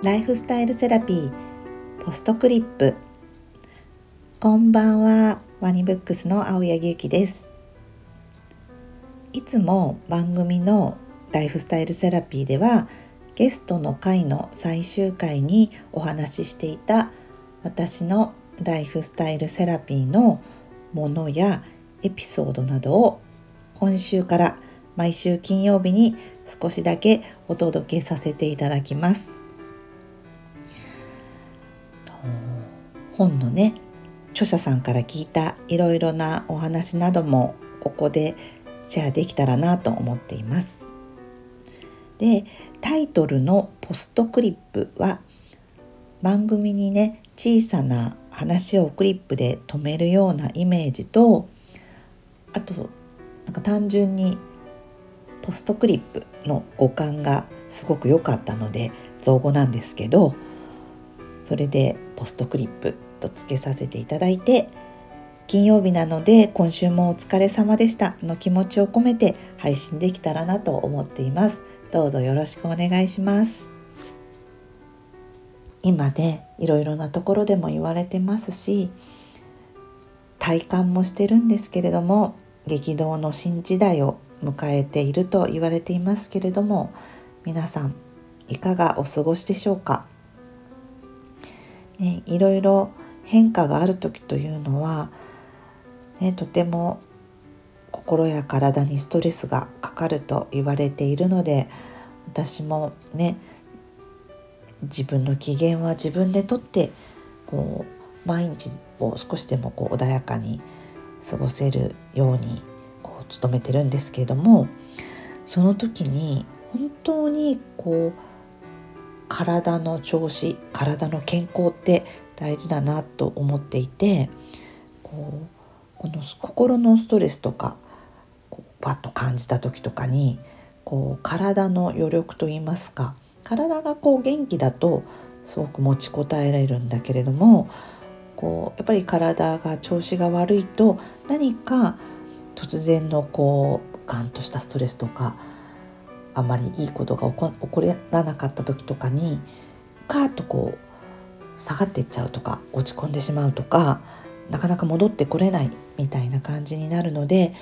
ライフスタイルセラピーポストクリップこんばんはワニブックスの青柳ゆきですいつも番組のライフスタイルセラピーではゲストの回の最終回にお話ししていた私のライフスタイルセラピーのものやエピソードなどを今週から毎週金曜日に少しだけお届けさせていただきます。本のね著者さんから聞いたいろいろなお話などもここでシェアできたらなと思っています。でタイトルの「ポストクリップ」は番組にね小さな話をクリップで止めるようなイメージとあとなんか単純にポストクリップの語感がすごく良かったので造語なんですけどそれでポストクリップとつけさせていただいて金曜日なので今週もお疲れ様でした。の気持ちを込めて配信できたらなと思っています。どうぞよろしくお願いします。今でいろいろなところでも言われてますし体感もしてるんですけれども激動の新時代を迎えていると言われていますけれども皆さんいかがお過ごしでしょうか、ね、いろいろ変化がある時というのは、ね、とても心や体にストレスがかかると言われているので私もね自分の機嫌は自分でとってこう毎日を少しでもこう穏やかに過ごせるようにこう努めてるんですけれどもその時に本当にこう体の調子体の健康って大事だなと思っていてこうこの心のストレスとかこうバッと感じた時とかにこう体の余力といいますか体がこう元気だとすごく持ちこたえられるんだけれどもこうやっぱり体が調子が悪いと何か突然のこうガンとしたストレスとかあまりいいことが起こらなかった時とかにカーッとこう下がっていっちゃうとか落ち込んでしまうとかなかなか戻ってこれないみたいな感じになるのでやっ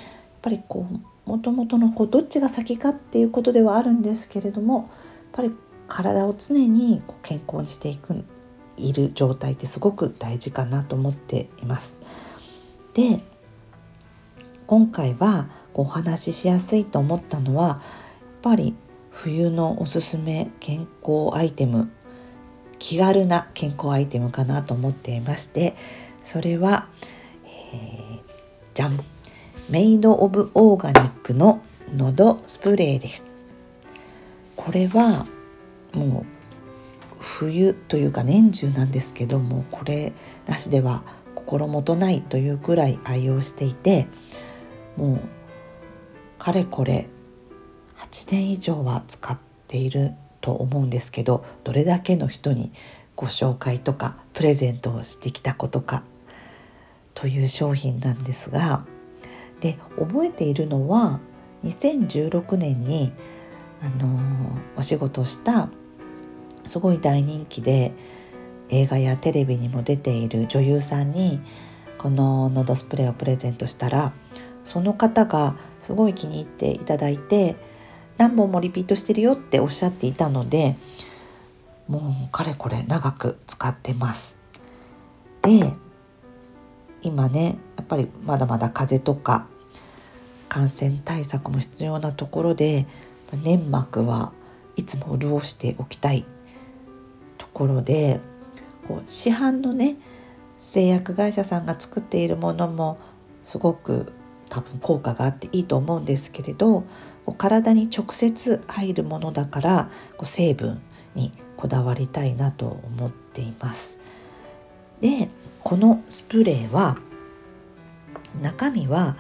ぱりこうもともとのこうどっちが先かっていうことではあるんですけれどもやっぱり体を常にこう健康にしていくいる状態ってすごく大事かなと思っています。で今回はお話ししやすいと思ったのはぱり冬のおすすめ健康アイテム気軽な健康アイテムかなと思っていましてそれは、えー、じゃんメイド・オブ・オーガニックの喉スプレーです。これはもう冬というか年中なんですけどもこれなしでは心もとないというくらい愛用していてもうかれこれ8年以上は使っていると思うんですけどどれだけの人にご紹介とかプレゼントをしてきたことかという商品なんですがで覚えているのは2016年にあのお仕事したすごい大人気で映画やテレビにも出ている女優さんにこののどスプレーをプレゼントしたらその方がすごい気に入っていただいて何本もリピートしてるよっておっしゃっていたのでもうかれこれ長く使ってます。で今ねやっぱりまだまだ風邪とか感染対策も必要なところで粘膜はいつも潤しておきたいところでこう市販のね製薬会社さんが作っているものもすごく多分効果があっていいと思うんですけれど体に直接入るものだから成分にこだわりたいなと思っています。でこのスプレーは中身は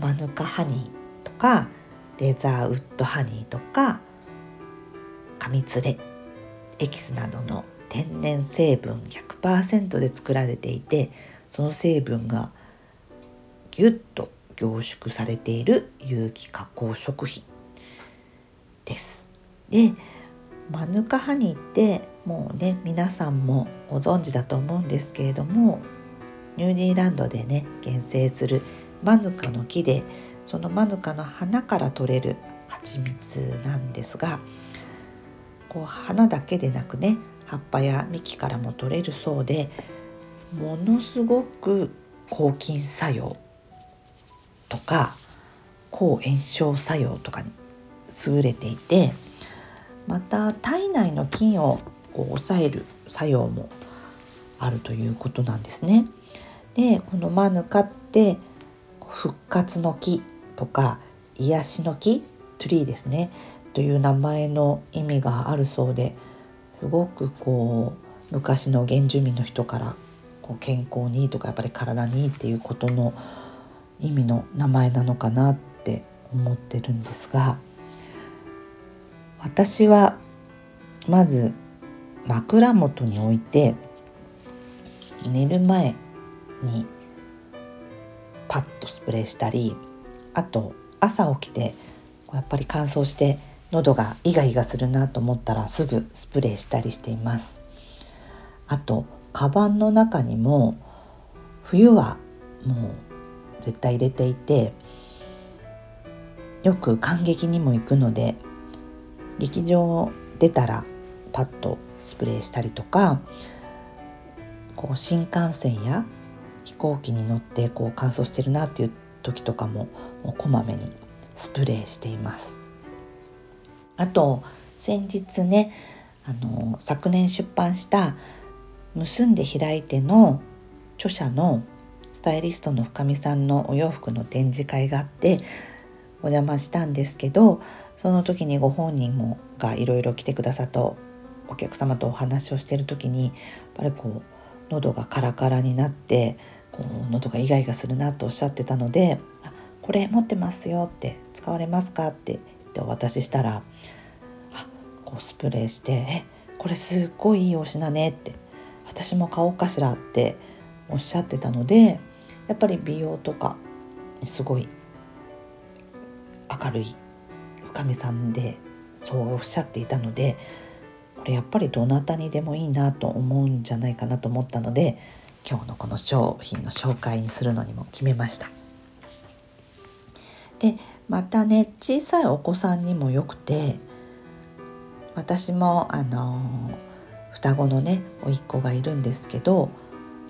マヌカハニーとかレザーウッドハニーとかカミツレエキスなどの天然成分100%で作られていてその成分がぎゅっと凝縮されている有機加工食品です。でマヌカハニーってもうね皆さんもご存知だと思うんですけれどもニュージーランドでね原生するマヌカの木でそのマヌカの花から取れる蜂蜜なんですがこう花だけでなくね葉っぱや幹からも取れるそうでものすごく抗菌作用とか抗炎症作用とかに優れていてまた体内の菌をこう抑える作用もあるということなんですね。でこのマヌカって復活の木とか癒しの木トゥリーですねという名前の意味があるそうですごくこう昔の原住民の人からこう健康にいいとかやっぱり体にいいっていうことの意味の名前なのかなって思ってるんですが私はまず枕元に置いて寝る前にパッとスプレーしたりあと朝起きてやっぱり乾燥して喉がイガイガするなと思ったらすぐスプレーしたりしています。あとカバンの中にも冬はもう絶対入れていてよく感激にも行くので劇場出たらパッとスプレーしたりとかこう新幹線や飛行機に乗ってこう乾燥してるなっていう時とかももうこまめにスプレーしています。あと先日ねあの昨年出版した「結んで開いて」の著者のタイリストの深見さんのお洋服の展示会があってお邪魔したんですけどその時にご本人もがいろいろ来てくださったお客様とお話をしてる時にやっぱりこう喉がカラカラになってこう喉がイガイガするなとおっしゃってたので「あこれ持ってますよ」って「使われますか?」って言ってお渡ししたらあこうスプレーして「えこれすっごいいいお品ね」って「私も買おうかしら」っておっしゃってたのでやっぱり美容とかすごい明るい深見さんでそうおっしゃっていたのでこれやっぱりどなたにでもいいなと思うんじゃないかなと思ったので今日のこの商品の紹介にするのにも決めました。でまたね小さいお子さんにもよくて私もあの双子のね甥っ子がいるんですけど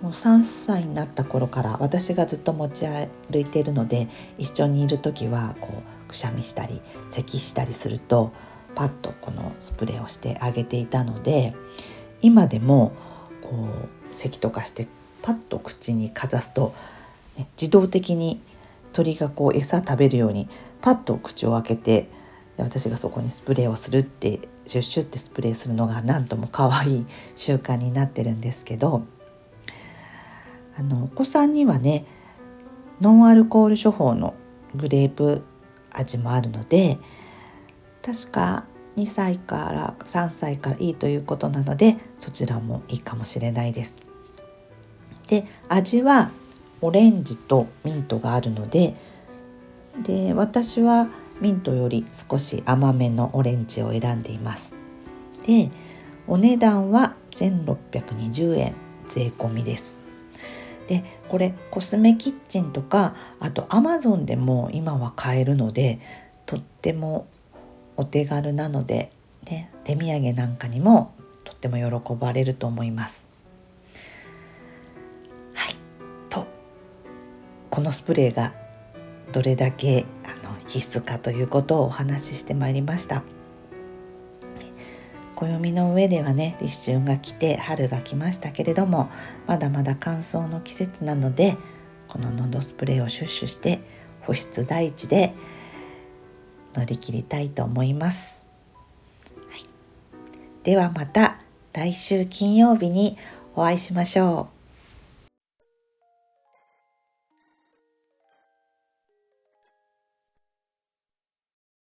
もう3歳になった頃から私がずっと持ち歩いているので一緒にいる時はこうくしゃみしたり咳したりするとパッとこのスプレーをしてあげていたので今でもこう咳とかしてパッと口にかざすと、ね、自動的に鳥がこう餌食べるようにパッと口を開けて私がそこにスプレーをするってシュッシュってスプレーするのがなんとも可愛い習慣になってるんですけどあのお子さんにはねノンアルコール処方のグレープ味もあるので確か2歳から3歳からいいということなのでそちらもいいかもしれないです。で味はオレンジとミントがあるのでで私はミントより少し甘めのオレンジを選んでいます。でお値段は1620円税込みです。でこれコスメキッチンとかあとアマゾンでも今は買えるのでとってもお手軽なので、ね、手土産なんかにもとっても喜ばれると思います。はいとこのスプレーがどれだけあの必須かということをお話ししてまいりました。暦の上ではね立春が来て春が来ましたけれどもまだまだ乾燥の季節なのでこののどスプレーをシュッシュして保湿第一で乗り切りたいと思います、はい、ではまた来週金曜日にお会いしましょう。